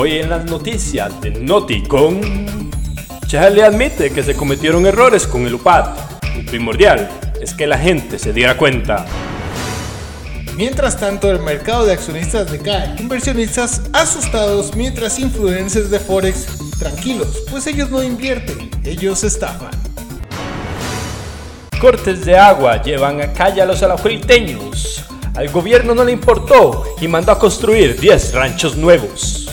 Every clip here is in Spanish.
Hoy en las noticias de Noticon, Charlie admite que se cometieron errores con el UPAD. Lo primordial es que la gente se diera cuenta. Mientras tanto, el mercado de accionistas decae. Inversionistas asustados mientras influencers de Forex tranquilos, pues ellos no invierten, ellos estafan. Cortes de agua llevan a calle a los alajueliteños. Al gobierno no le importó y mandó a construir 10 ranchos nuevos.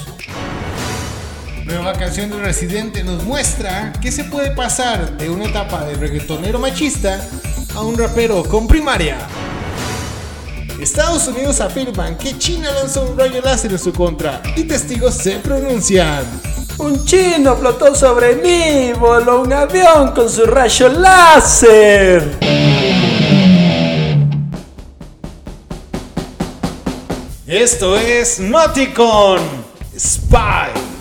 Nueva canción del Residente nos muestra que se puede pasar de una etapa de reggaetonero machista a un rapero con primaria. Estados Unidos afirman que China lanzó un rayo láser en su contra y testigos se pronuncian. Un chino flotó sobre mí, voló un avión con su rayo láser. Esto es Nauticon Spy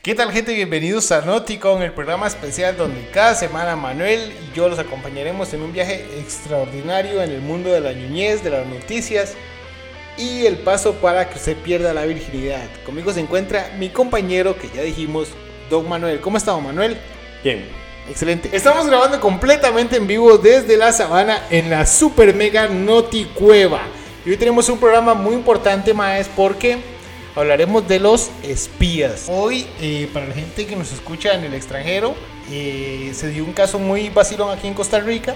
¿Qué tal gente? Bienvenidos a Nauticon, el programa especial donde cada semana Manuel y yo los acompañaremos en un viaje extraordinario en el mundo de la niñez, de las noticias y el paso para que usted pierda la virginidad. Conmigo se encuentra mi compañero que ya dijimos, Don Manuel. ¿Cómo está, Don Manuel? Bien. Excelente. Estamos grabando completamente en vivo desde la sabana en la super mega Noti Cueva. Y hoy tenemos un programa muy importante, Maes, porque hablaremos de los espías. Hoy, eh, para la gente que nos escucha en el extranjero, eh, se dio un caso muy vacilón aquí en Costa Rica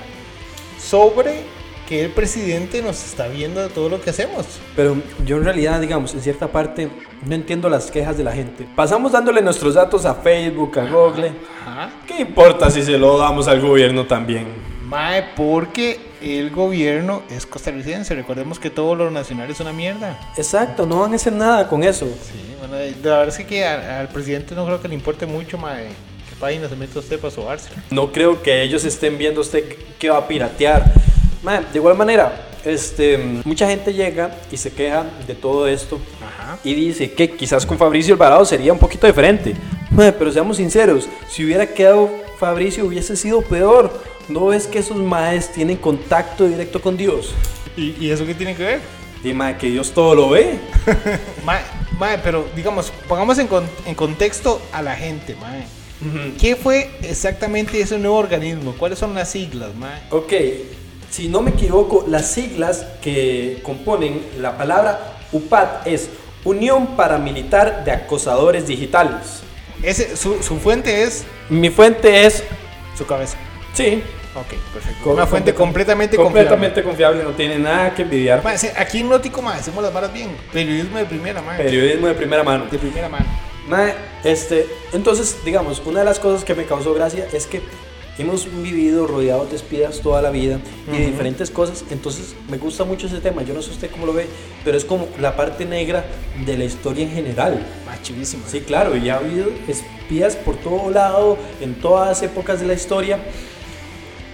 sobre que el presidente nos está viendo de todo lo que hacemos. Pero yo en realidad, digamos, en cierta parte no entiendo las quejas de la gente. Pasamos dándole nuestros datos a Facebook, a Google. Ajá. ¿Qué importa si se lo damos al gobierno también? Mae, porque el gobierno es costarricense. Recordemos que todo lo nacional es una mierda. Exacto, no van a hacer nada con eso. Sí, bueno, la verdad es que a- al presidente no creo que le importe mucho, mae, qué página se mete usted para sobarse. No creo que ellos estén viendo usted que va a piratear. Man, de igual manera, este, mucha gente llega y se queja de todo esto Ajá. y dice que quizás con Fabricio Alvarado sería un poquito diferente. Pero seamos sinceros, si hubiera quedado Fabricio hubiese sido peor. ¿No ves que esos maes tienen contacto directo con Dios? ¿Y, y eso qué tiene que ver? Dime que Dios todo lo ve. Mae, mae, pero digamos, pongamos en, con- en contexto a la gente, mae. ¿Qué fue exactamente ese nuevo organismo? ¿Cuáles son las siglas, mae? Ok, si no me equivoco, las siglas que componen la palabra UPAD es Unión Paramilitar de Acosadores Digitales. Ese, su, su fuente es Mi fuente es, su cabeza. Sí, Ok, perfecto. Una fuente completamente, completamente confiable, no tiene nada que envidiar. Aquí en Nótico, mae, hacemos las varas bien. Periodismo de primera, mae. Periodismo de primera mano. De primera mano. Mae, este, entonces, digamos, una de las cosas que me causó gracia es que hemos vivido rodeados de espías toda la vida y de diferentes cosas, entonces me gusta mucho ese tema, yo no sé usted cómo lo ve, pero es como la parte negra de la historia en general. Mae, chivísimo. Sí, claro, y ha habido espías por todo lado, en todas épocas de la historia.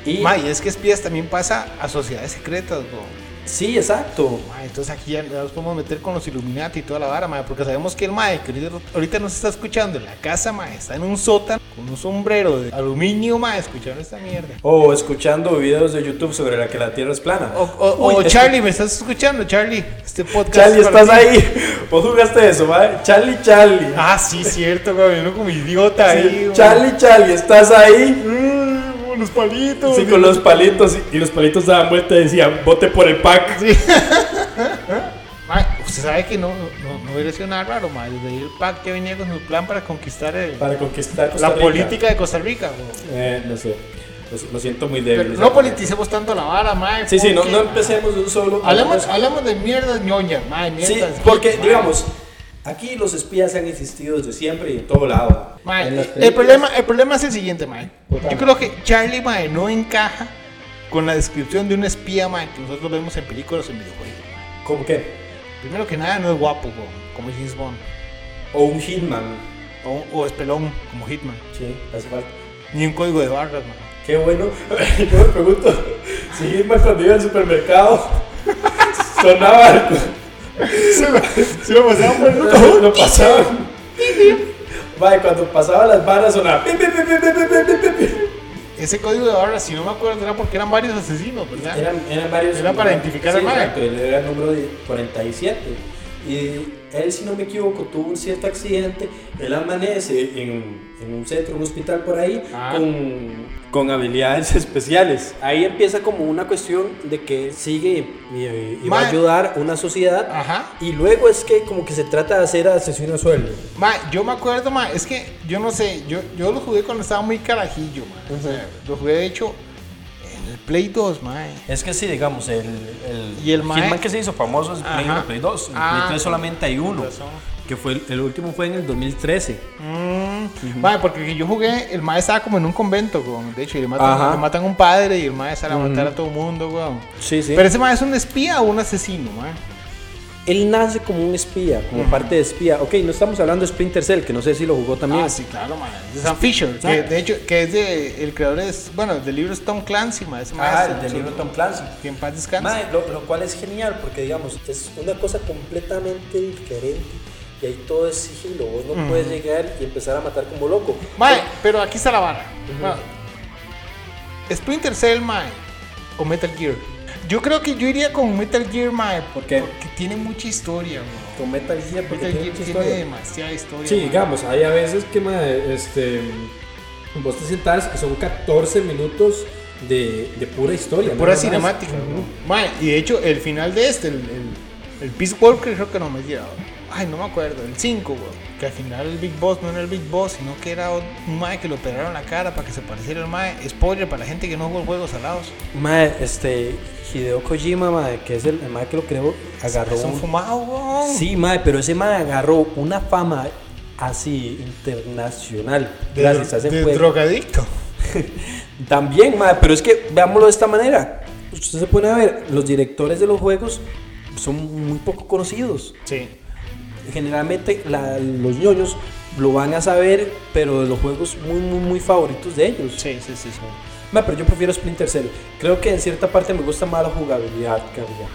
Y, Mae, es que espías también pasa a sociedades secretas, bro. sí, exacto. Mae, entonces aquí ya nos podemos meter con los Illuminati y toda la vara, mae, porque sabemos que el mae que ahorita, nos está escuchando en la casa, mae, está en un sótano con un sombrero de aluminio, mae, escuchando esta mierda. O escuchando videos de YouTube sobre la que la Tierra es plana. O, o- Uy, o es que- Charlie, ¿me estás escuchando, Charlie? Este podcast. Charlie, es estás ti. ahí. Vos jugaste eso, ¿vale? Charlie, Charlie. Ah, sí, cierto, güey, uno como idiota Sí, ahí. Charlie, Charlie, estás ahí. Con los palitos. Sí, con los palitos. Y los palitos daban vuelta y decían, vote por el pack. Sí. Usted sabe que no, no, no hubiera sido nada raro, mae. Desde el PAC que venía con su plan para conquistar el- Para conquistar Costa la Rica. política de Costa Rica. Eh, no sé. Lo, lo siento muy Pero débil. no politicemos tanto la vara, mae. Sí, sí, no, porque- no empecemos de un solo. Hablamos, hablamos de mierdas ñoñas, mae, Sí, mierdas. porque, mae. digamos, aquí los espías han existido desde siempre y en todo lado. Mae, En las el, problema, el problema es el siguiente, mae. Yo creo que Charlie, mae, no encaja con la descripción de un espía, mae, que nosotros vemos en películas o en videojuegos. mae. ¿Cómo qué? Primero que nada, no es guapo, güey, como James Bond. O un Hitman. O, o es pelón, como Hitman. Sí, hace falta. Ni un código de barras, mae. Qué bueno. Yo me pregunto si Hitman cuando iba al supermercado sonaba se, lo, pasaban por el botón. Lo pasaban. Vale, cuando pasaba las barras sonaba. Ese código de barras, si no me acuerdo, era porque eran varios asesinos, ¿verdad? Eran, eran varios. Era para identificar sí, al Era el número 47. Y él, si no me equivoco, tuvo un cierto accidente. Él amanece en, en un centro, un hospital por ahí, Ah. con, con habilidades especiales. Ahí empieza como una cuestión de que sigue y, y va a ayudar a una sociedad. Ajá. Y luego es que como que se trata de hacer asesino a sueldo. Ma, yo me acuerdo, ma, es que yo no sé, yo, yo lo jugué cuando estaba muy carajillo, ma. O sea, lo jugué de hecho el Play 2, ma. Es que sí, digamos, el, el, Y el mae- Hitman que se hizo famoso es Play Ajá. 1, Play 2. En Ah, Play 3 solamente hay uno. Que fue el, el último fue en el 2013. Mm, ma, porque yo jugué, el ma estaba como en un convento, weón. De hecho, y le matan, Ajá. le matan a un padre y el ma sale a matar a todo el mundo, weón. Sí, sí. Pero ese ma es un espía o un asesino, ma. Él nace como un espía, como parte de espía. Ok, no estamos hablando de Splinter Cell, que no sé si lo jugó también. Ah, sí, claro, ma. De Sam Fisher, que de hecho, que es de, el creador es, bueno, del libro es Tom Clancy, ma. Ese ma Ajá, es- el del libro Tom Clancy. Que en paz descanse. Lo, lo cual es genial porque, digamos, es una cosa completamente diferente. Y ahí todo es sigilo. Vos no puedes llegar y empezar a matar como loco. Mae, pero aquí está la vara. Bueno, Splinter Cell, mae, o Metal Gear. Yo creo que yo iría con Metal Gear, mae. ¿Por qué? Porque tiene mucha historia, bro. Con Metal Gear, porque Metal tiene Gear mucha tiene historia. demasiada historia. Sí, mae. digamos, hay a veces que mae, este, vos te sentás y son 14 minutos de, de pura historia. Pura cinemática. Mae, y de hecho, el final de este, el, el, el Peace Walker, creo que no me llegado. Ay, no me acuerdo, el 5, bro. Que al final el Big Boss no era el Big Boss, sino que era un mae que le operaron la cara para que se pareciera al mae. Spoiler para la gente que no jugó juegos salados. Mae, este, Hideo Kojima, mae, que es el, el mae que lo creó, agarró Es un fumado, bro. Sí, mae, pero ese mae agarró una fama así internacional. De, gracias a ese de drogadicto. También, mae, pero es que veámoslo de esta manera. Usted se pone a ver, los directores de los juegos son muy poco conocidos. Sí. Generalmente la- los ñoños lo van a saber, pero de los juegos muy, muy, muy favoritos de ellos. Sí, sí, sí. sí. Mae, pero yo prefiero Splinter Cell. Creo que en cierta parte me gusta más la jugabilidad que había.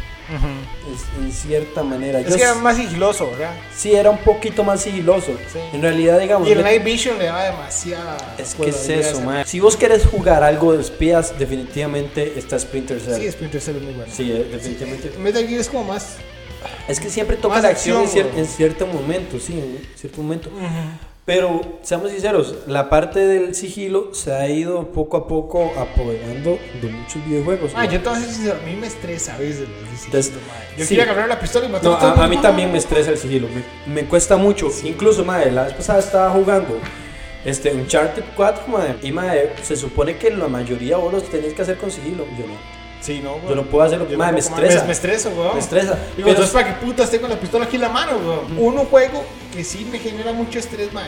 Es- en cierta manera. Es Yo que era más sigiloso, ¿verdad? sí, era un poquito más sigiloso. Sí. En realidad, digamos. Y el Night Vision le daba demasiada. es que es eso, mae. Si vos querés jugar algo de espías, definitivamente está Splinter Cell. Sí, Splinter Cell es muy bueno. Sí, definitivamente. Metal Gear es como más. Es que siempre toca Más la acción, en, cier- en cierto momento, sí, en cierto momento. Pero, seamos sinceros, la parte del sigilo se ha ido poco a poco apoderando de muchos videojuegos. Ah, ¿no? yo voy a mí me estresa a veces de sigilo. Yo sí. quería agarrar la pistola y matar No, a todo a, a mí también me estresa el sigilo, me, me cuesta mucho. Incluso, madre, la vez pasada estaba jugando este, Uncharted 4, madre, y madre, se supone que la mayoría vos los tenés que hacer con sigilo. Yo no. Sí, no, güey. Yo no puedo hacerlo, Yo mae, me estresa. Me, me estreso, güey. Me estresa. Digo, Pero- entonces, ¿para qué putas tengo la pistola aquí en la mano, güey? Uno juego que sí me genera mucho estrés, me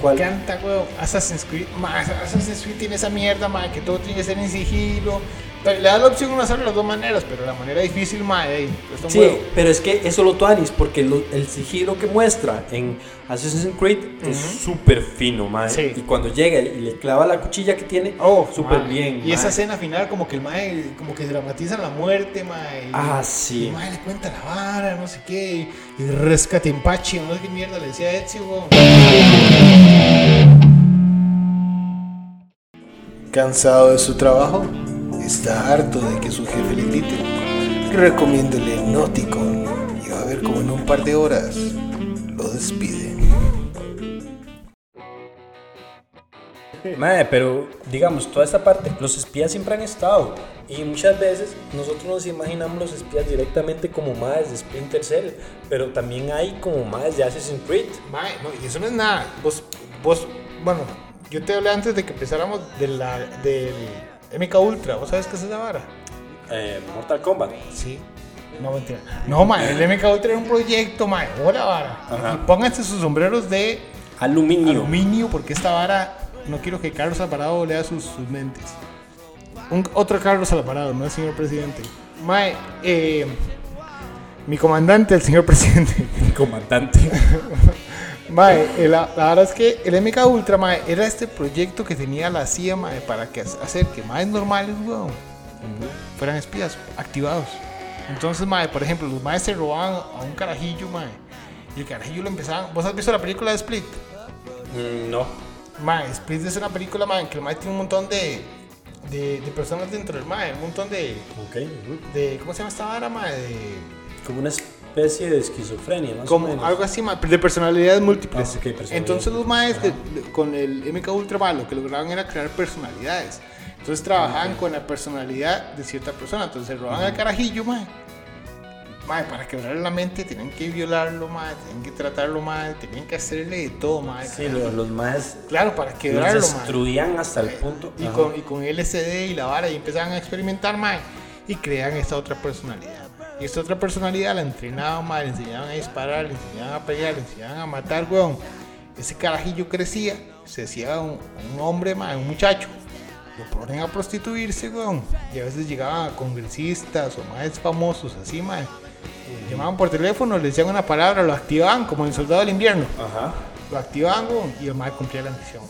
¿Cuál? encanta, güey. Assassin's Creed. Man, Assassin's Creed tiene esa mierda, man, que todo tiene que ser en sigilo. Le da la opción de hacerlo de las dos maneras, pero la manera difícil, un Sí, huevo. pero es que eso lo tuanis, porque lo- el sigilo que muestra en Assassin's Creed es súper fino, madre. Sí. Y cuando llega y le clava la cuchilla que tiene, Oh, súper bien. Y esa escena final, como que el mae, como que dramatiza la muerte, y- Ah, sí. Y mae le cuenta la vara, no sé qué. Y, rescate empache, no sé qué mierda le decía a Ezio, weón. ¿Cansado de su trabajo? ¿Está harto de que su jefe le grite? Recomiéndole Nauticon y va a ver como en un par de horas lo despiden. Mae, pero digamos, toda esta parte, los espías siempre han estado. Y muchas veces nosotros nos imaginamos los espías directamente como más de Splinter Cell. Pero también hay como más de Assassin's Creed. Mae, no, y eso no es nada. Vos, vos, bueno, yo te hablé antes de que empezáramos de la, del MK Ultra. ¿Vos sabes qué es esa vara? Eh, Mortal Kombat. Sí. No, mentira. No, mae, el MK Ultra era un proyecto, mae. Hola, vara. Ajá. Y pónganse sus sombreros de Aluminio. aluminio porque esta vara, no quiero que Carlos Alvarado lea sus, sus mentes. Un, otro Carlos Alvarado, no el señor presidente. Mae, eh, mi comandante, el señor presidente. Comandante. Mae, la, la verdad es que el MK Ultra, mae, era este proyecto que tenía la CIA, mae, para que hacer que más normales, weón, fueran espías activados. Entonces, mae, por ejemplo, los maes se robaban a un carajillo, mae, y el carajillo lo empezaban. ¿Vos has visto la película de Split? No. Mae, Split es una película, mae, que el mae tiene un montón de, de, de personas dentro del mae, un montón de, de ¿cómo se llama esta vara, mae? De, Como una especie de esquizofrenia, más como o menos. algo así, de personalidades múltiples. Ah, personalidades. Entonces los maes de- de- con el MK Ultra mae, lo que lograban era crear personalidades. Entonces trabajaban con la personalidad de cierta persona. Entonces se robaban al carajillo, mae. Mae, para quebrarle la mente tenían que violarlo, mae, tenían que tratarlo mal, tenían que hacerle de todo, mae. Sí, lo- los más Claro, para los quebrarlo, mae. destruían hasta el punto. Y Ajá. con, y con LSD y la vara y empezaban a experimentar más y crean esta otra personalidad. Y esta otra personalidad la entrenaban más, le enseñaban a disparar, le enseñaban a pelear, le enseñaban a matar, weón. Ese carajillo crecía, se hacía un, un hombre, mae, un muchacho. Lo ponen a prostituirse, weón. Y a veces llegaban a congresistas o más famosos, así, mae. Llamaban por teléfono, le decían una palabra, lo activaban como en Soldado del Invierno. Ajá. Lo activaban, y el mae cumplía la misión.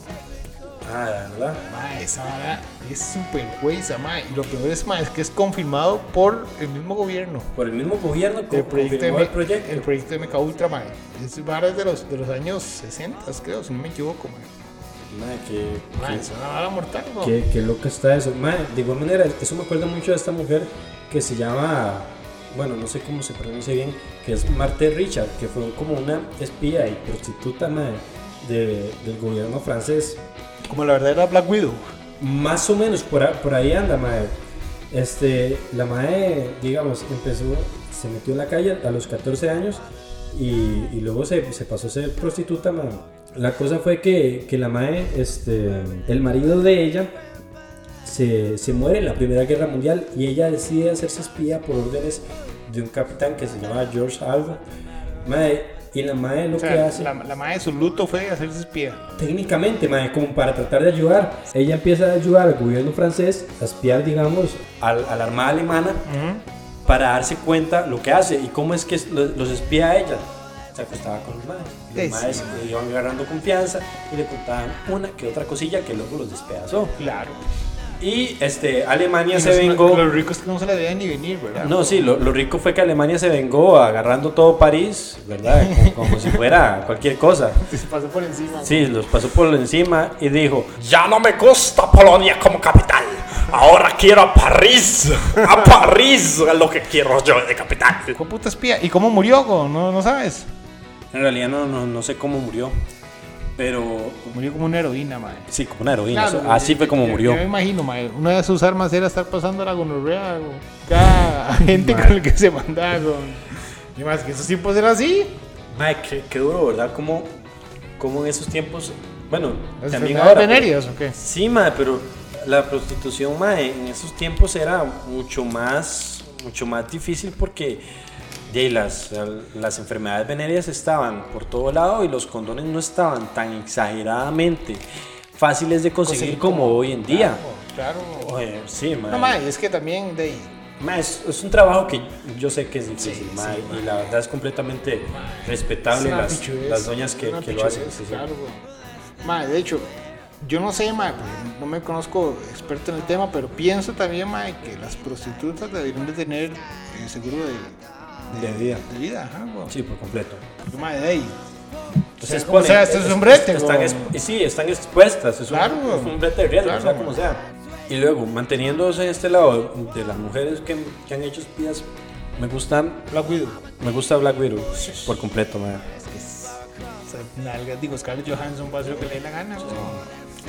Ah, la verdad. Ma, esa vara es súper huesa, ma. Y lo peor es, ma, es que es confirmado por el mismo gobierno. Por el mismo gobierno El co- proyecto, de, el proyecto. el proyecto de Meca Ultra, ma. Es vara de los, de los años 60, creo, si no me equivoco, ma. Madre, que, Ma, que- es loco está eso. Madre, de igual manera, eso me acuerda mucho de esta mujer que se llama, bueno, no sé cómo se pronuncia bien, que es Marthe Richard, que fue como una espía y prostituta madre, de- del gobierno francés. Como la verdadera Black Widow. Más o menos por, a- por ahí anda, madre. Este, la madre, digamos, empezó, se metió en la calle a los 14 años y, y luego se, se pasó a ser prostituta, madre. La cosa fue que, que la madre, este, el marido de ella, se, se muere en la Primera Guerra Mundial y ella decide hacerse espía por órdenes de un capitán que se llamaba George algo. Madre, y la madre lo O que hace... la, la madre de su luto fue hacerse espía. Técnicamente, mae, como para tratar de ayudar. Ella empieza a ayudar al gobierno francés a espiar, digamos, al- a la armada alemana para darse cuenta lo que hace y cómo es que lo- los espía a ella. Se acostaba con los madres. Sí, Los madres le iban agarrando confianza y le contaban una que otra cosilla que luego los despedazó. Claro. Y este, Alemania Y se no- vengó. Los ricos que no se la veían ni venir, ¿verdad? No, sí, lo, lo rico fue que Alemania se vengó agarrando todo París, ¿verdad? Como, como si fuera cualquier cosa. Se pasó por encima. Sí, los pasó por encima y dijo, ya no me gusta Polonia como capital. Ahora quiero a París. A París es lo que quiero yo de capital. ¿Cómo puta espía? ¿Y cómo murió? ¿No, no sabes? En realidad no, no, no sé cómo murió, pero Murió como una heroína, madre. sí, como una heroína. Claro, así fue como yo- murió. Yo me imagino, mae, una de sus armas era estar pasando la gonorrea cada gente con el que se mandaba. Y más que esos tiempos era así. Ay, qué, qué duro, ¿verdad? Como, como en esos tiempos, bueno, Las también ahora. pues. venéreas, ¿o qué? Sí, madre, pero la prostitución, madre, en esos tiempos era mucho más, mucho más difícil porque ahí, las, las enfermedades venéreas estaban por todo lado y los condones no estaban tan exageradamente fáciles de conseguir como hoy en día. Claro. Oye, sí, madre. No, mae, es que también de es, es un trabajo que yo sé que es difícil, Sí, ma, sí, y la verdad es completamente respetable las, las doñas que, que lo hacen. sí. Claro, de hecho, yo no sé, ma, porque no me conozco experto en el tema, pero pienso también, ma, que las prostitutas deberían de tener eh, seguro de, De vida. De vida, ajá, güey. Sí, por completo. Porque, ma, de ahí. Sea, como exponen, sea, esto es un brete, Están güey. exp- sí, están expuestas. Es, Claro, un, es un brete de riesgo, Claro, sea güey. como sea. Y luego, manteniéndose en este lado de las mujeres que, que han hecho espías, me gusta, Black Widow. me gusta Black Widow por completo, ma. Es que es. O sea, nalga, digo, Scarlett Johansson va a hacer lo que le dé la gana, güey.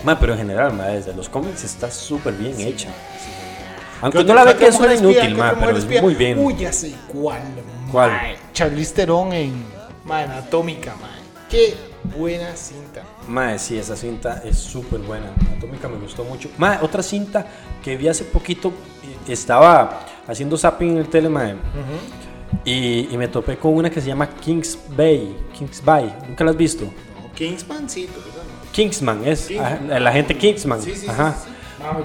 Ma, pero en general, ma, desde los cómics está súper bien hecha. Aunque ¿Qué no la ve que es una inútil, ¿Qué ma, pero es muy bien. Uy, ya sé cuál. ¿Cuál? Charlize Theron en Anatómica, mae. Qué buena cinta. Mae, sí, esa cinta es súper buena. Anatómica me gustó mucho. Mae, otra cinta que vi hace poquito, eh, estaba haciendo zapping en el tele, mae, y, y me topé con una que se llama Kings Bay. Kings Bay, ¿nunca la has visto? No, Kingsman sí, pero no. Kingsman, es Kingsman. la gente Kingsman. Sí, sí, Ajá. sí,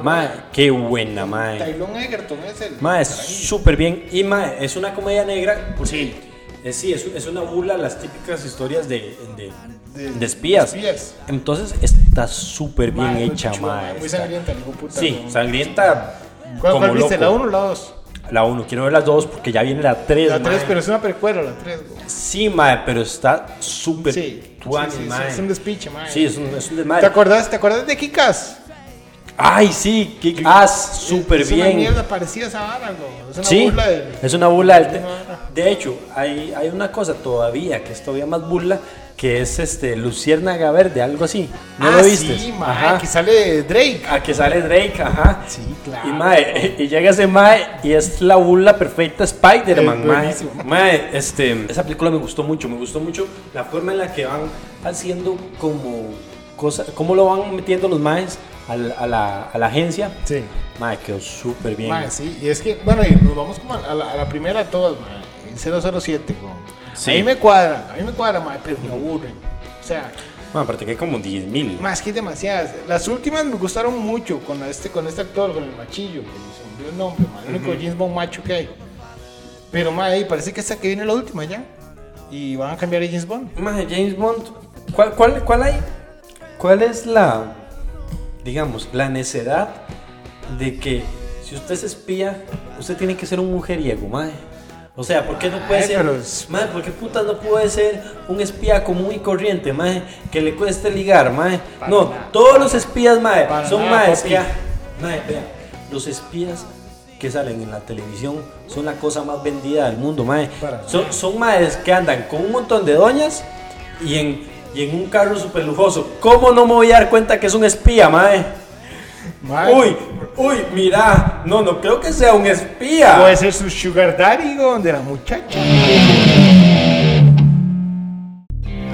Mae, qué buena, mae. Tylon Egerton es el. Mae, es súper bien. Y mae, es una comedia negra. porque, Sí. eh, sí, es, es una burla a las típicas historias de, de, De- de espías. de espías. Entonas está súper bien Mae, hecha, chulo, mae. Muy Está- sangrienta, hijo puta. Sí, ¿no? sangrienta. ¿Cuál, como cuál viste? loco. ¿La 1 o la 2? La 1, quiero ver las dos porque ya viene la 3. La 3, pero es una precuela, la 3. Sí, mae, pero está súper Sí, tuani, sí, sí, mae. es un despiche, mae. Sí, es un, es un ¿Te desmadre. acuerdas, ¿Te acuerdas de Kikas? Ay, sí, Kick Ass, súper Es una bien. mierda parecida a esa vara. Es una Sí, burla de... es una burla vara. De hecho, hay, hay una cosa todavía que es todavía más burla, que es este Luciérnaga Verde, algo así. ¿No ah, lo viste? Sí, mae, que sale Drake. A que sale Drake, ajá. Sí, claro. Y, mae, y llega ese mae y es la burla perfecta Spider-Man, mae. Mae, este, esa película me gustó mucho, me gustó mucho la forma en la que van haciendo como cosas, cómo lo van metiendo los maes al- a, la, a la agencia. Sí. Mae, quedó súper bien. Mae, sí, y es que, bueno, y nos vamos como a la, a la primera de todas, mae. el 007, güey. Sí. A mí me cuadra, a mí me cuadra, mae, pero me aburren. O sea, Mae, aparte que hay como 10 mil. más que demasiadas. Las últimas me gustaron mucho con este, con este actor, con el machillo, que se me el nombre, mae, el único James Bond macho que hay. Pero, mae, parece que esta que viene la última ya. Y van a cambiar a James Bond. Mae, James Bond, ¿cuál, cuál, ¿cuál hay? ¿Cuál es la, digamos, la necedad de que si usted es espía, usted tiene que ser un mujeriego, mae? O sea, ¿por qué no puede Ay, ser, pero mae, por qué putas no puede ser un espía común y corriente, mae, que le cueste ligar, mae? No, todos los espías, mae, Para son nada, maes mae, vea, los espías que salen en la televisión son la cosa más vendida del mundo, mae. Para Son, son maes que andan con un montón de doñas y en, y en un carro súper lujoso. ¿Cómo no me voy a dar cuenta que es un espía, mae? Mae, Uy, uy, mira, no, no creo que sea un espía. Puede ser su sugar daddy güey, de la muchacha.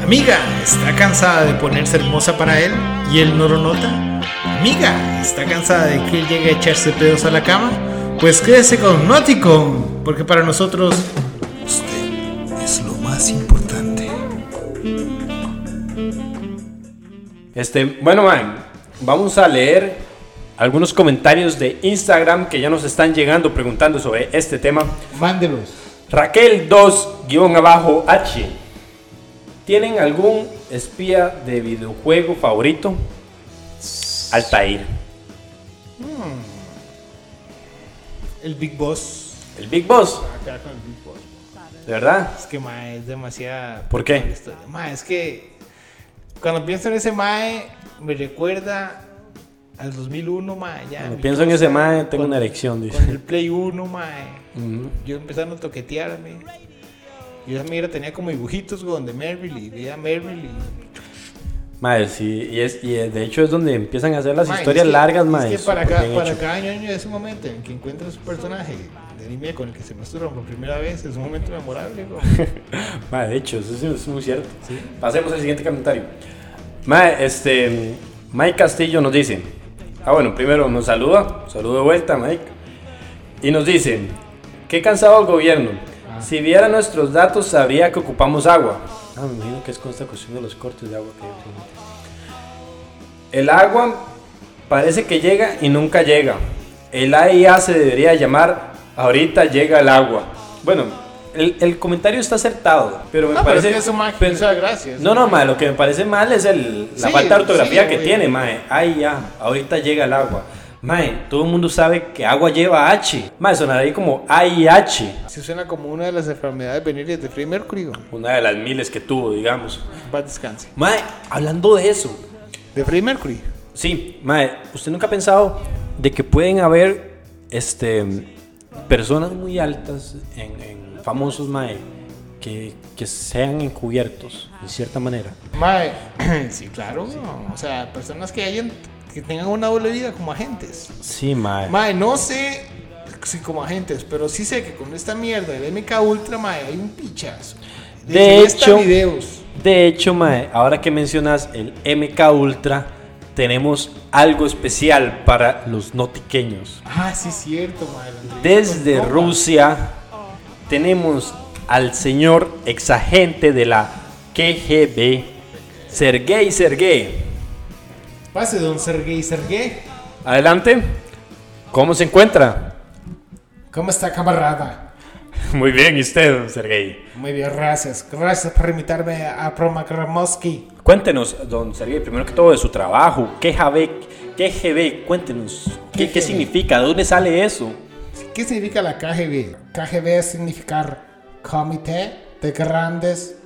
Amiga, ¿está cansada de ponerse hermosa para él y él no lo nota? Amiga, ¿está cansada de que él llegue a echarse pedos a la cama? Pues quédese con Nauticon, porque para nosotros usted es lo más importante. Este, bueno, man, vamos a leer algunos comentarios de Instagram que ya nos están llegando preguntando sobre este tema. Mándelos. Raquel 2-H. ¿Tienen algún espía de videojuego favorito? Altair. El Big Boss. El Big Boss, Acá con el Big Boss. ¿de verdad? Es que Mae es demasiada. ¿Por qué? Mae, es que cuando pienso en ese Mae, me recuerda al 2001, Mae. Ya, Cuando pienso en ese mae, tengo con- una erección, Con dice. el Play 1, Mae. Ujú. Yo empezando a toquetearme. Y esa mira tenía como dibujitos güey, de Merrill y veía Merrill. Mae, sí, y, es, y de hecho es donde empiezan a hacer las Mae, historias es que- largas, es mae. que para, cada, para cada año ese momento en que encuentras un personaje de con el que se masturban por primera vez es un momento memorable. Mae, de hecho, eso es muy cierto. Pasemos al siguiente comentario. Mae, este, Mike Castillo nos dice, ah bueno, primero nos saluda, saludo de vuelta Mike, y nos dice, qué cansado el gobierno, si viera nuestros datos sabría que ocupamos agua. Ah, me imagino que es con esta cuestión de los cortes de agua que. El agua parece que llega y nunca llega. El AIA se debería llamar ahorita llega el agua. Bueno, el, el comentario está acertado, pero me No, pero parece... es que eso, mae, pero- gracias. No, no, mae, lo que me parece mal es el, la Sí, falta de ortografía sí, que obvio. tiene, mae. Ay, ya, ahorita llega el agua. Mae, todo el mundo sabe que agua lleva H. Mae, sonaría como AIH. Sí suena como una de las enfermedades venéreas de Freddie Mercury. Una de las miles que tuvo, digamos. Paz descanse. Mae, hablando de eso, De Freddie Mercury. Sí, Mae, ¿usted nunca ha pensado de que pueden haber este, personas muy altas en, en famosos Mae que, que sean encubiertos de cierta manera? Mae, sí, claro. O sea, personas que hayan que tengan una doble vida como agentes. Sí, Mae. Mae, no sé si como agentes, pero sí sé que con esta mierda del MK Ultra, mae, hay un pichazo. De esta hecho- videos. De hecho, Mae, ahora que mencionas el MK Ultra, tenemos algo especial para los notiqueños. Ah, sí, cierto, mae. la entrevista Desde. Rusia tenemos al señor exagente de la KGB, Sergei Sergei. Pase, don Sergei Sergei. Adelante. ¿Cómo se encuentra? ¿Cómo está, camarada? Muy bien, ¿y usted, Sergei? Muy bien, gracias. Gracias por invitarme a Promakramovsky. Cuéntenos, don Sergei, primero que todo de su trabajo. KGB, KGB, cuéntenos. ¿Qué, qué KGB. significa? ¿De dónde sale eso? ¿Qué significa la KGB? KGB significar Comité de Grandes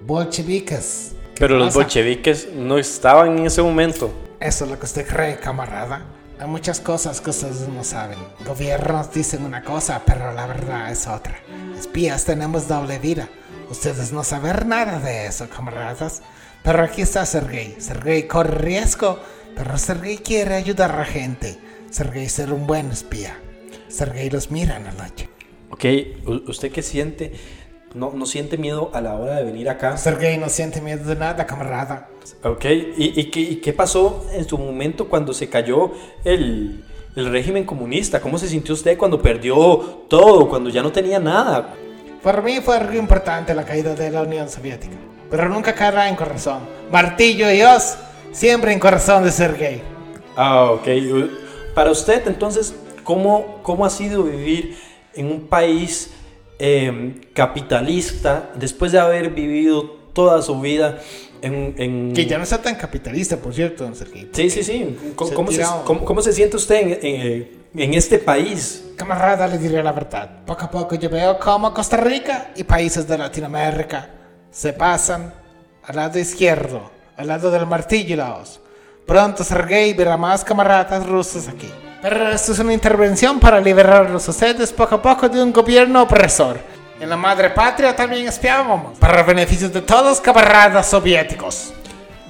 Bolcheviques. ¿Qué Pero los bolcheviques no estaban en ese momento. Eso es lo que usted cree, camarada. Hay muchas cosas que ustedes no saben. Gobiernos dicen una cosa, pero la verdad es otra. Espías tenemos doble vida. Ustedes no saben nada de eso, camaradas. Pero aquí está Sergei. Sergei corre riesgo, pero Sergei quiere ayudar a la gente. Sergei ser un buen espía. Sergei los mira en la noche. Ok, ¿usted qué siente? ¿No, ¿No siente miedo a la hora de venir acá? Sergei no siente miedo de nada, camarada. Ok, ¿y, y qué, y qué pasó en su momento cuando se cayó el, el régimen comunista? ¿Cómo se sintió usted cuando perdió todo, cuando ya no tenía nada? Para mí fue algo importante la caída de la Unión Soviética. Pero nunca caerá en corazón. Martillo y os, siempre en corazón de Sergei. Ah, ok. Para usted, entonces, ¿cómo, cómo ha sido vivir en un país eh, capitalista después de haber vivido toda su vida en... en- Que ya no está tan capitalista, por cierto, don Sergei. Sí, sí, sí. ¿Cómo, Se cómo se, cómo- cómo se siente usted en, en- en este país? Camarada, le diré la verdad. Poco a poco yo veo cómo Costa Rica y países de Latinoamérica se pasan al lado izquierdo, al lado del martillo y la hoz. Pronto Sergei verá más camaradas rusos aquí. Pero esto es una intervención para liberarlos a ustedes poco a poco de un gobierno opresor. En la madre patria también espiábamos, para el beneficio de todos camaradas soviéticos.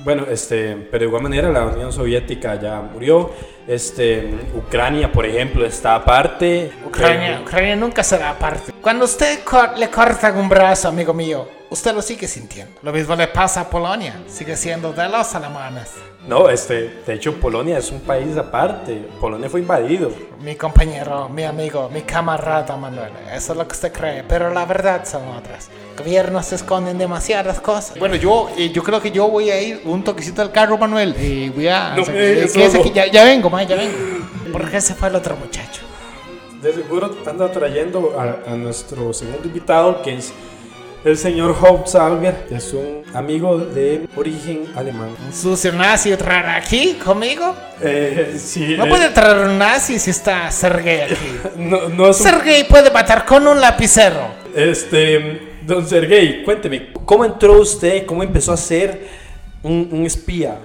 Bueno, este, pero de igual manera la Unión Soviética ya murió. Este, Ucrania, por ejemplo, está aparte. Ucrania, Ucrania nunca será aparte. Cuando usted le cortan un brazo, amigo mío, usted lo sigue sintiendo. Lo mismo le pasa a Polonia. Sigue siendo de los alemanes. No, este, de hecho Polonia es un país aparte. Polonia fue invadido. Mi compañero, mi amigo, mi camarada Manuel. Eso es lo que usted cree, pero la verdad son otras. Gobiernos esconden demasiadas cosas. Bueno, yo, eh, yo creo que yo voy a ir un toquecito al carro, Manuel. Y voy a... No, o sea, eh, eh, no. ya, ya vengo, ma, ya vengo. Porque se fue el otro muchacho. De seguro anda trayendo a, a nuestro segundo invitado, que es el señor Hauptsalger. Es un amigo de origen alemán. Un sucio nazi traer aquí conmigo. Eh, sí, No eh, puede traer un nazi si está Sergei aquí. no, no es un- Sergei puede matar con un lapicero. Este, don Sergey, cuénteme, ¿cómo entró usted, cómo empezó a ser un, un espía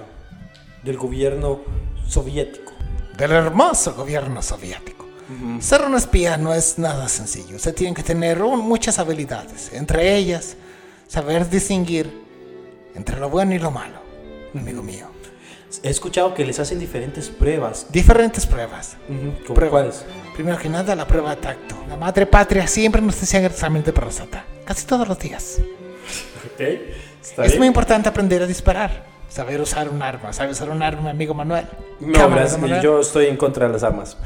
del gobierno soviético? Del hermoso gobierno soviético. Ser un espía no es nada sencillo. Usted tiene que tener un- muchas habilidades. Entre ellas, saber distinguir entre lo bueno y lo malo, amigo mío. He escuchado que les hacen diferentes pruebas. Diferentes pruebas. ¿Cómo Pruebas. cuáles? Primero que nada, la prueba de tacto. La madre patria siempre nos hacía examen de próstata. Casi todos los días. Ok, está Es bien. muy importante aprender a disparar. Saber usar un arma. Saber usar un arma, amigo Manuel. No, gracias, Manuel. yo estoy en contra de las armas.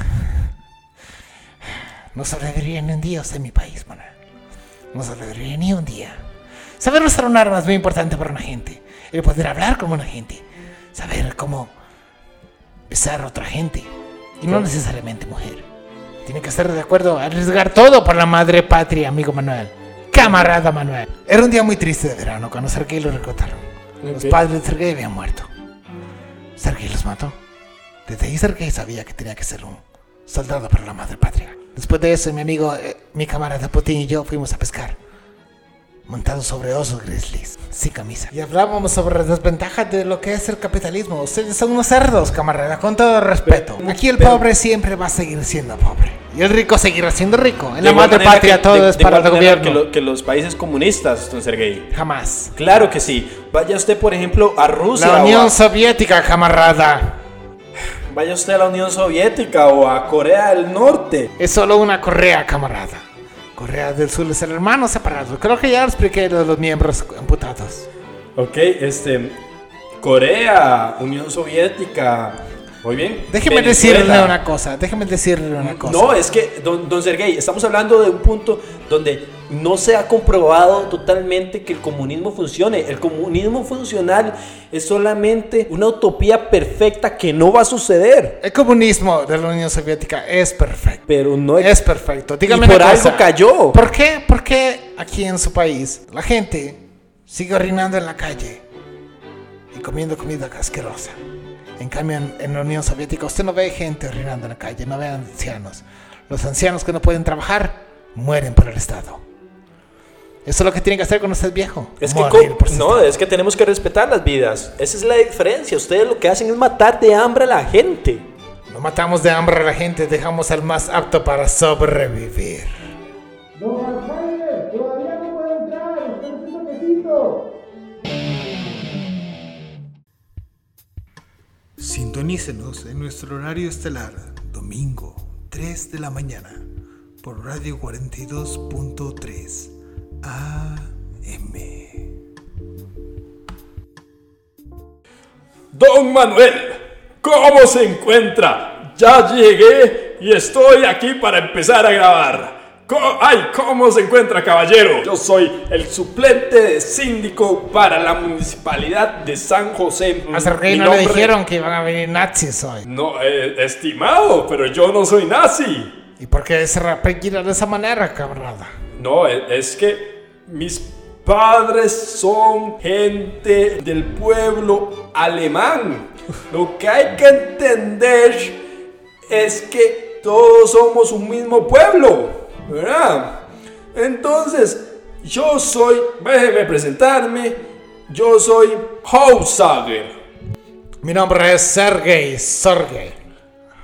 No sobreviviría ni un día usted en mi país, Manuel. No sobreviviría ni un día. Saber usar un arma es muy importante para una gente. El poder hablar como una gente. Saber cómo besar a otra gente. Y no necesariamente mujer. Tiene que estar de acuerdo a arriesgar todo por la madre patria, amigo Manuel. Camarada Manuel. Era un día muy triste de verano cuando Sergei lo reclutaron. Los padres de Sergei habían muerto. Sergei los mató. Desde ahí Sergei sabía que tenía que ser un soldado para la madre patria. Después de eso, mi amigo, eh, mi camarada Putin y yo fuimos a pescar. Montados sobre osos grizzlies, sin camisa. Y hablábamos sobre las desventajas de lo que es el capitalismo. Ustedes son unos cerdos, camarada, con todo respeto. Aquí el pero- pobre siempre va a seguir siendo pobre. Y el rico seguirá siendo rico. En la madre patria que- todo de- es de para el gobierno. Que, lo- que los países comunistas, don Sergey. Jamás. Claro que sí. Vaya usted, por ejemplo, a Rusia. La o Unión a- Soviética, camarada. Vaya usted a la Unión Soviética o a Corea del Norte. Es solo una correa, camarada. Corea del Sur es el hermano separado. Creo que ya lo expliqué lo de los miembros amputados. Ok, este. Corea, Unión Soviética. Muy bien. Déjeme Venezuela. decirle una cosa, déjeme decirle una cosa. No, es que, don, don Sergey, estamos hablando de un punto donde no se ha comprobado totalmente que el comunismo funcione. El comunismo funcional es solamente una utopía perfecta que no va a suceder. El comunismo de la Unión Soviética es perfecto. Pero no Es perfecto. Dígame Y por algo cosa. cayó. ¿Por qué? ¿Por qué aquí en su país la gente sigue orinando en la calle y comiendo comida asquerosa? En cambio, en, en la Unión Soviética usted no ve gente orinando en la calle, no ve ancianos. los ancianos que no pueden trabajar mueren por el Estado. Eso es lo que tienen que hacer cuando estés viejo. Es que morir co- por su no, Estado. es que tenemos que respetar las vidas. Esa es la diferencia. Ustedes lo que hacen es matar de hambre a la gente. No matamos de hambre a la gente, dejamos al más apto para sobrevivir. Sintonícenos en nuestro horario estelar, domingo, 3 de la mañana, por Radio 42.3 AM. Don Manuel, ¿cómo se encuentra? Ya llegué y estoy aquí para empezar a grabar. ¡Ay! ¿Cómo se encuentra, caballero? Yo soy el suplente de síndico para la municipalidad de San José. Sergei Mi no le dijeron que iban a venir nazis hoy. No, eh, estimado, pero yo no soy nazi. ¿Y por qué se de esa manera, camarada? No, e- es que mis padres son gente del pueblo alemán. Lo que hay que entender es que todos somos un mismo pueblo, ¿verdad? Entonces, yo soy, déjeme presentarme, yo soy Hausager. Mi nombre es Sergei Sorgei.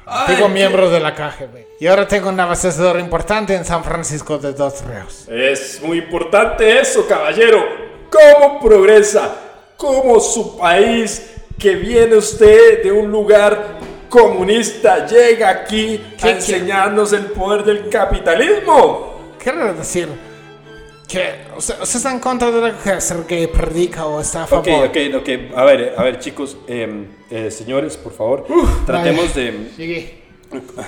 Ay, Tengo miembro de la KGB. Y ahora tengo un abastecedor importante en San Francisco de Dos Ríos. Es muy importante eso, caballero. ¿Cómo progresa? ¿Cómo su país, que viene usted de un lugar comunista, llega aquí ¿Qué a enseñarnos el poder del capitalismo? Quiero decir que usted, usted está en contra de lo que Sergei predica o está a favor. Ok, ok, ok. A ver, a ver, chicos, em, eh, señores, por favor, tratemos de. Llegué.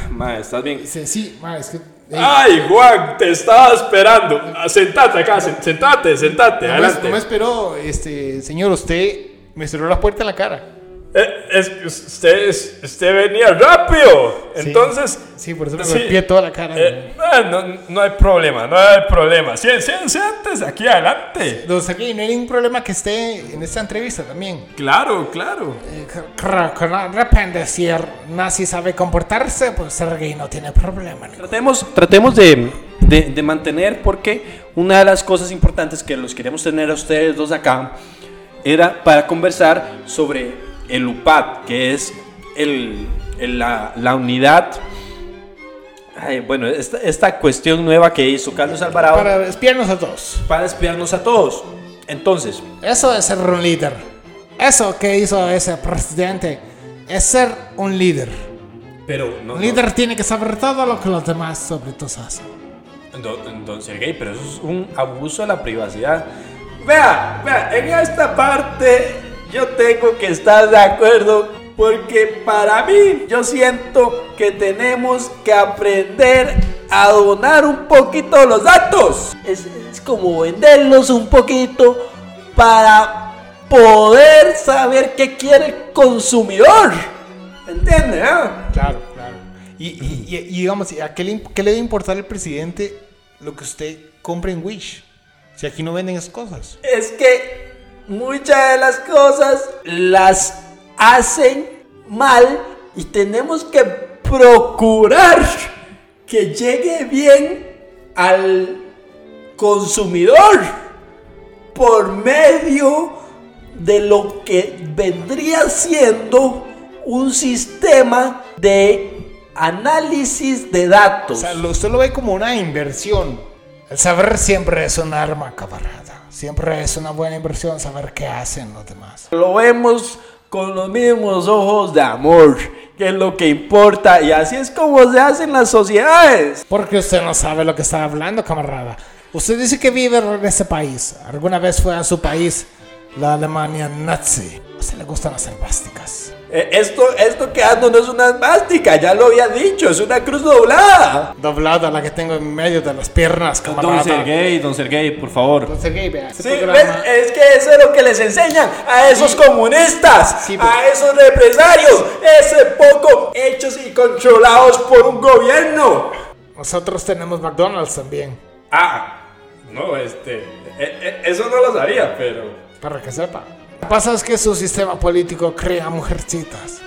Ma, ¿estás bien? Sí, ma, es que... eh, Ay, Juan, te estaba esperando. Ah, Sentate acá, sen- sentate, sentate, no, me, adelante. no me esperó, este, señor, usted me cerró la puerta en la cara. Eh, es que usted, usted venía rápido. Entonces, Sí, por eso me Sí. golpeé toda la cara. Eh, ah, no, no hay problema, no hay problema. Sie- Siéntese aquí adelante. Don no hay ningún problema que esté en esta entrevista también. Claro, claro. Eh, claro, que de repente si el nazi sabe comportarse, pues Sergei no tiene problema. Tratemos, tratemos de, de- de mantener, porque una de las cosas importantes que los queremos tener a ustedes dos acá era para conversar sobre el UPAD, que es el, el- la, la unidad. ay, bueno, esta, esta cuestión nueva que hizo Carlos Alvarado para, Para espiarnos a todos. espiarnos a todos. Entonces, Eso es ser un líder. Eso que hizo ese presidente es ser un líder. pero no, Un líder tiene que saber todo lo que los demás súbditos hacen. Don, don Sergey, pero eso es un abuso de la privacidad. Vea, vea, en esta parte yo tengo que estar de acuerdo porque para mí yo siento que tenemos que aprender a donar un poquito los datos. Es, es como venderlos un poquito para poder saber qué quiere el consumidor. ¿Entiende? ah? Claro, claro. Y, y- y- y digamos, ¿a qué le, qué le debe importar al presidente lo que usted compra en Wish? Si aquí no venden esas cosas. es que muchas de las cosas las hacen mal y tenemos que procurar que llegue bien al consumidor por medio de lo que vendría siendo un sistema de análisis de O datos. sea, lo- usted lo ve como una inversión. El saber siempre es un arma, camarada. Siempre es una buena inversión saber qué hacen los demás. Lo vemos con los mismos ojos de amor, que es lo que importa, y así es como se hacen las sociedades. Porque usted no sabe lo que está hablando, camarada. Usted dice que vive en ese país. ¿Alguna vez fue a su país, la Alemania nazi? ¿A usted le gustan las elásticas? Eh, Esto, esto que ando no es una esvástica, ya lo había dicho, es una cruz doblada. Doblada la que tengo en medio de las piernas, camarada. don Sergey, por favor. Don Sergei, vea, este Sí, programa- ¿ves? es que eso es lo que les enseñan a esos comunistas, Sí, pero- a esos represarios, ese poco hechos y controlados por un gobierno. Nosotros tenemos McDonald's también, Ah, no, este. eh, eh, eso no lo sabía, pero. para que sepa. Pasa es que su sistema político crea mujercitas.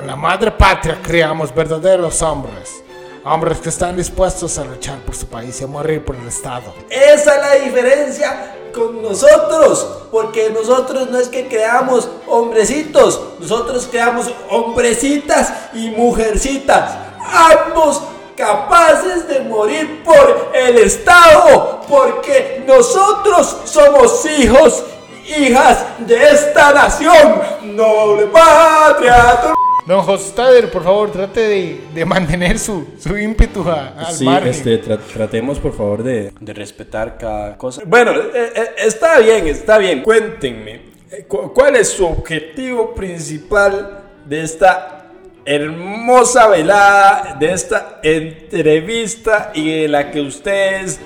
En la madre patria creamos verdaderos hombres. Hombres que están dispuestos a luchar por su país y a morir por el Estado. Esa es la diferencia con nosotros, porque nosotros no es que creamos hombrecitos, nosotros creamos hombrecitas y mujercitas, ambos capaces de morir por el Estado, porque nosotros somos hijos, hijas de esta nación, noble patria. Don Hostader, por favor, trate de, de mantener su, su ímpetu a- al Sí, margen. este, tra- tratemos por favor de... De respetar cada cosa. Bueno, eh, eh, está bien, está bien. Cuéntenme, eh, cu- ¿cuál es su objetivo principal de esta hermosa velada, de esta entrevista y de la que ustedes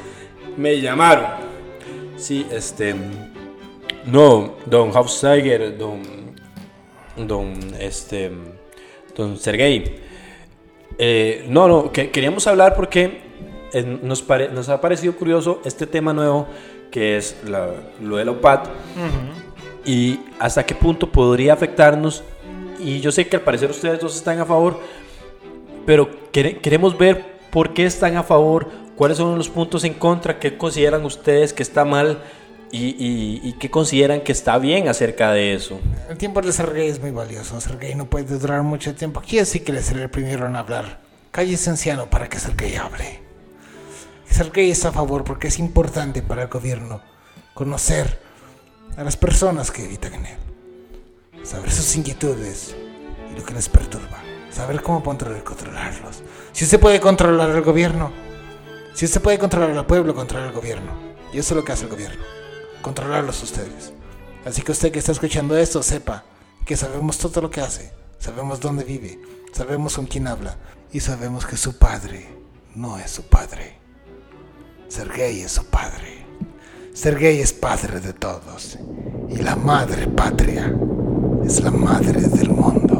me llamaron? Sí, este. No, don Hauptsteiger, don. Don. Este. Don Sergei. Eh, no, no, que, queríamos hablar porque eh, nos, pare- nos ha parecido curioso este tema nuevo que es la- lo del OPAT y hasta qué punto podría afectarnos. Y yo sé que al parecer ustedes dos están a favor, pero quere- queremos ver por qué están a favor, cuáles son los puntos en contra, qué consideran ustedes que está mal y, qué consideran que está bien acerca de eso. El tiempo de Sergei es muy valioso. Sergei no puede durar mucho tiempo aquí, así que le seré el primero en hablar. Cállese, anciano, para que Sergei hable. Sergei está a favor porque es importante para el gobierno conocer a las personas que habitan en él. Saber sus inquietudes y lo que les perturba. Saber cómo controlar- controlarlos. Si usted puede controlar al gobierno, si usted puede controlar al pueblo, controlar al gobierno. Y eso es lo que hace el gobierno. Controlarlos ustedes. Así que usted que está escuchando esto, sepa que sabemos todo lo que hace, sabemos dónde vive, sabemos con quién habla y sabemos que su padre no es su padre. Sergei es su padre. Sergei es padre de todos y la madre patria es la madre del mundo.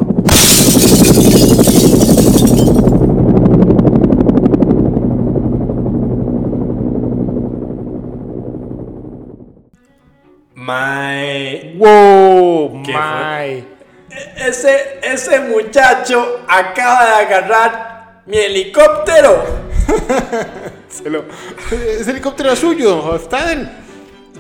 Mae, ¡Wow! ¿Qué my. ese, ese muchacho acaba de agarrar mi helicóptero. Se lo- Es helicóptero suyo, Hofstadel.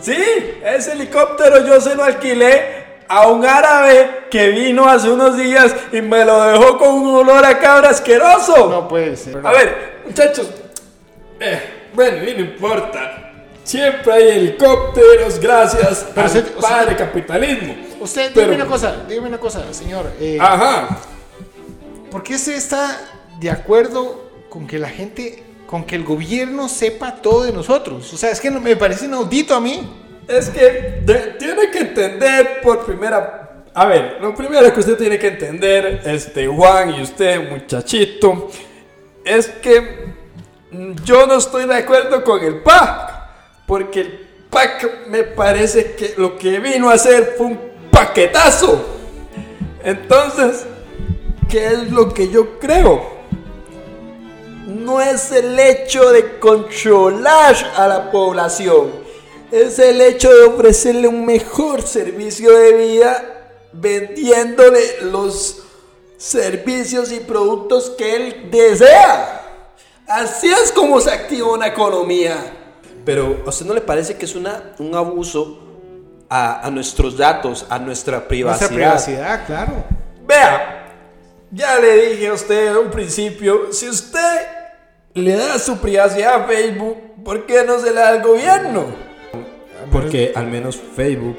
Sí, ese helicóptero yo se lo alquilé a un árabe que vino hace unos días y me lo dejó con un olor a cabra asqueroso. No puede ser. A ver, muchachos. eh, bueno, y no importa. Siempre hay helicópteros gracias Pero al se- padre capitalismo. Usted, Pero- dígame una cosa, dígame una cosa, señor. eh, Ajá. ¿Por qué usted está de acuerdo con que la gente, con que el gobierno sepa todo de nosotros? O sea, es que me parece inaudito a mí. Es que de- tiene que entender por primera... A ver, lo primero que usted tiene que entender, este Juan y usted, muchachito, es que mm, yo no estoy de acuerdo con el PAC. Porque el PAC me parece que lo que vino a hacer fue un paquetazo. Entonces, ¿qué es lo que yo creo? no es el hecho de controlar a la población, es el hecho de ofrecerle un mejor servicio de vida vendiéndole los servicios y productos que él desea. Así es como se activa una economía. Pero ¿a usted no le parece que es una, un abuso a, a nuestros datos, a nuestra privacidad? Nuestra privacidad, claro. Vea, ya le dije a usted en un principio, si usted le da su privacidad a Facebook, ¿por qué no se la da al gobierno? Porque al menos Facebook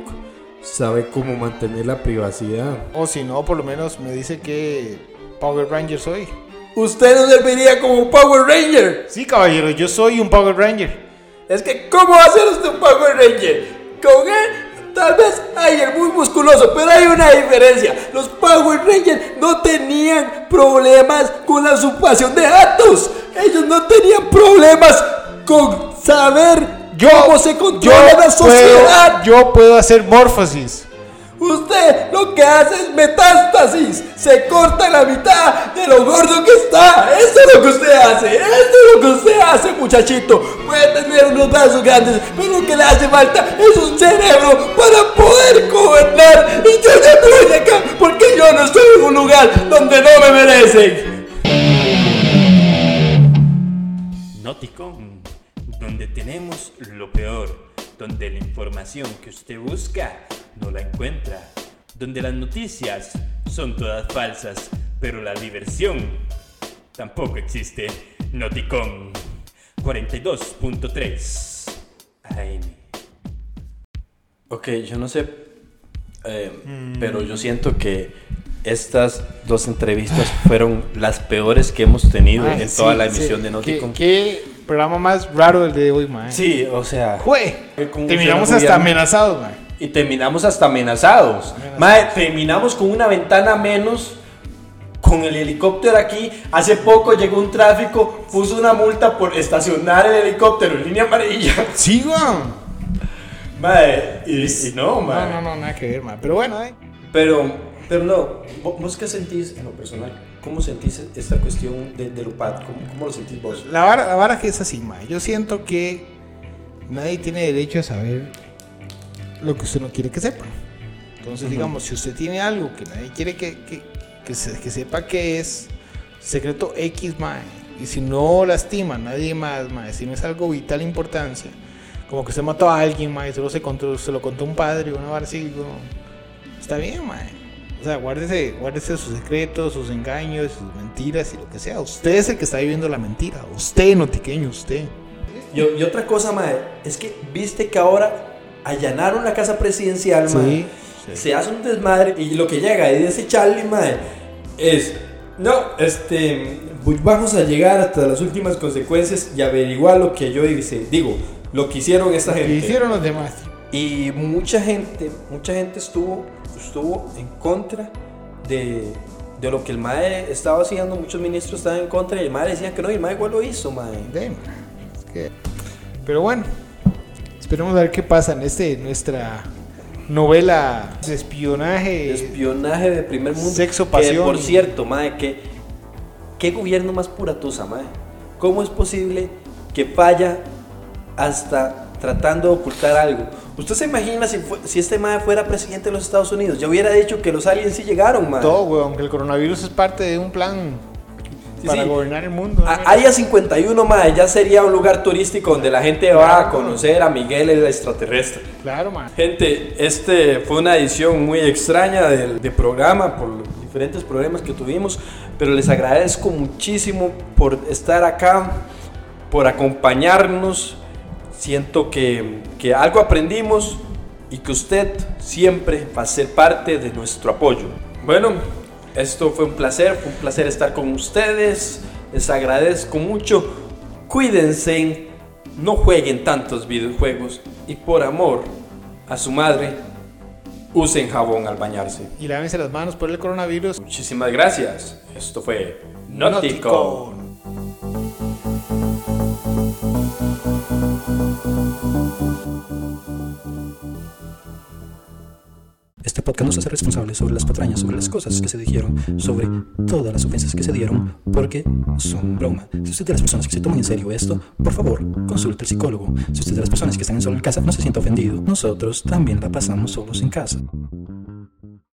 sabe cómo mantener la privacidad. O si no, por lo menos me dice que Power Ranger soy. Usted no serviría como Power Ranger. Sí, caballero, yo soy un Power Ranger. Es que, ¿cómo usted un Power Ranger? Con él, tal vez hay el muy musculoso, pero hay una diferencia. Los Power Rangers no tenían problemas con la usurpación de datos. Ellos no tenían problemas con saber cómo se controla la sociedad. Puedo, yo puedo hacer morfosis. Usted lo que hace es metástasis. Se corta la mitad de lo gordo que está. Eso es lo que usted hace. Eso es lo que usted hace, muchachito. Puede tener unos brazos grandes, pero lo que le hace falta es un cerebro para poder gobernar. Y yo ya de acá porque yo no estoy en un lugar donde no me merecen. Noticon, donde tenemos lo peor, donde la información que usted busca no la encuentra, donde las noticias son todas falsas, pero la diversión tampoco existe. Noticon 42.3 AM. Ok, yo no sé, eh, pero yo siento que estas dos entrevistas fueron las peores que hemos tenido en toda la sí. emisión de ¿Qué, Noticon. qué programa más raro el de hoy, mae. Sí, o sea, Fue. ¿Cómo Terminamos funciona el hasta amenazados, mae. Y terminamos hasta amenazados. Mae, terminamos con una ventana menos. Con el helicóptero aquí, hace poco llegó un tráfico, puso una multa por estacionar el helicóptero en línea amarilla. Sí, weón. Mae, y, y no, mae. No, no, no, nada que ver, mae. Pero bueno, eh. Pero, pero no, ¿vo- ¿vos qué sentís en lo personal? ¿Cómo sentís esta cuestión de, del UPAD? ¿Cómo, ¿Cómo lo sentís vos? La vara, la vara que es así, mae. Yo siento que nadie tiene derecho a saber lo que usted no quiere que sepa. Entonces, digamos, si usted tiene algo que nadie quiere que, que, que, se- que sepa que es secreto X, mae, y si no lastima a nadie más, mae, si no es algo vital importancia, como que usted mató a alguien, mae, solo se, contó, se lo contó un padre o una vara así, está bien, mae. O sea, guárdese, guárdese sus secretos, sus engaños, sus mentiras y lo que sea. Usted es el que está viviendo la mentira. Usted, notiqueño, usted. Y, y otra cosa, mae, es que viste que ahora allanaron la casa presidencial, Sí. Se hace un desmadre y lo que llega y dice Charlie, mae, es, no, este, vamos a llegar hasta las últimas consecuencias y averiguar lo que yo hice. Digo, lo que hicieron esta ¿Qué gente. hicieron los demás? Y mucha gente, mucha gente estuvo, estuvo en contra de, de lo que el MAE estaba haciendo. Muchos ministros estaban en contra y el MAE decía que no, y el MAE igual lo hizo, MAE. Es que- Pero bueno, esperemos a ver qué pasa en este, nuestra novela de espionaje. Espionaje de primer mundo. Sexo, Que, pasión por y- cierto, MAE, que, ¿qué gobierno más pura tusa, MAE? ¿Cómo es posible que falla hasta tratando de ocultar algo? ¿Usted se imagina si, fue- si este MAE fuera presidente de los Estados Unidos? Ya hubiera dicho que los aliens sí llegaron, MAE. Todo, weón, que el coronavirus es parte de un plan Sí, para sí. gobernar el mundo. A-. Área 51, mae, ya sería un lugar turístico donde la gente va a conocer a Miguel el extraterrestre. Claro, man. Gente, este fue una edición muy extraña del de programa por los diferentes problemas que tuvimos, pero les agradezco muchísimo por estar acá, por acompañarnos. Siento que, que algo aprendimos y que usted siempre va a ser parte de nuestro apoyo. Bueno, esto fue un placer, fue un placer estar con ustedes. Les agradezco mucho. Cuídense, no jueguen tantos videojuegos y por amor a su madre, usen jabón al bañarse. Y lávense las manos por el coronavirus. Muchísimas gracias. Esto fue. Noticon. Este podcast no se hace responsable sobre las patrañas, sobre las cosas que se dijeron, sobre todas las ofensas que se dieron, porque son broma. Si usted es de las personas que se toman en serio esto, por favor, consulte al psicólogo. Si usted es de las personas que están en solo en casa, no se sienta ofendido. Nosotros también la pasamos solos en casa.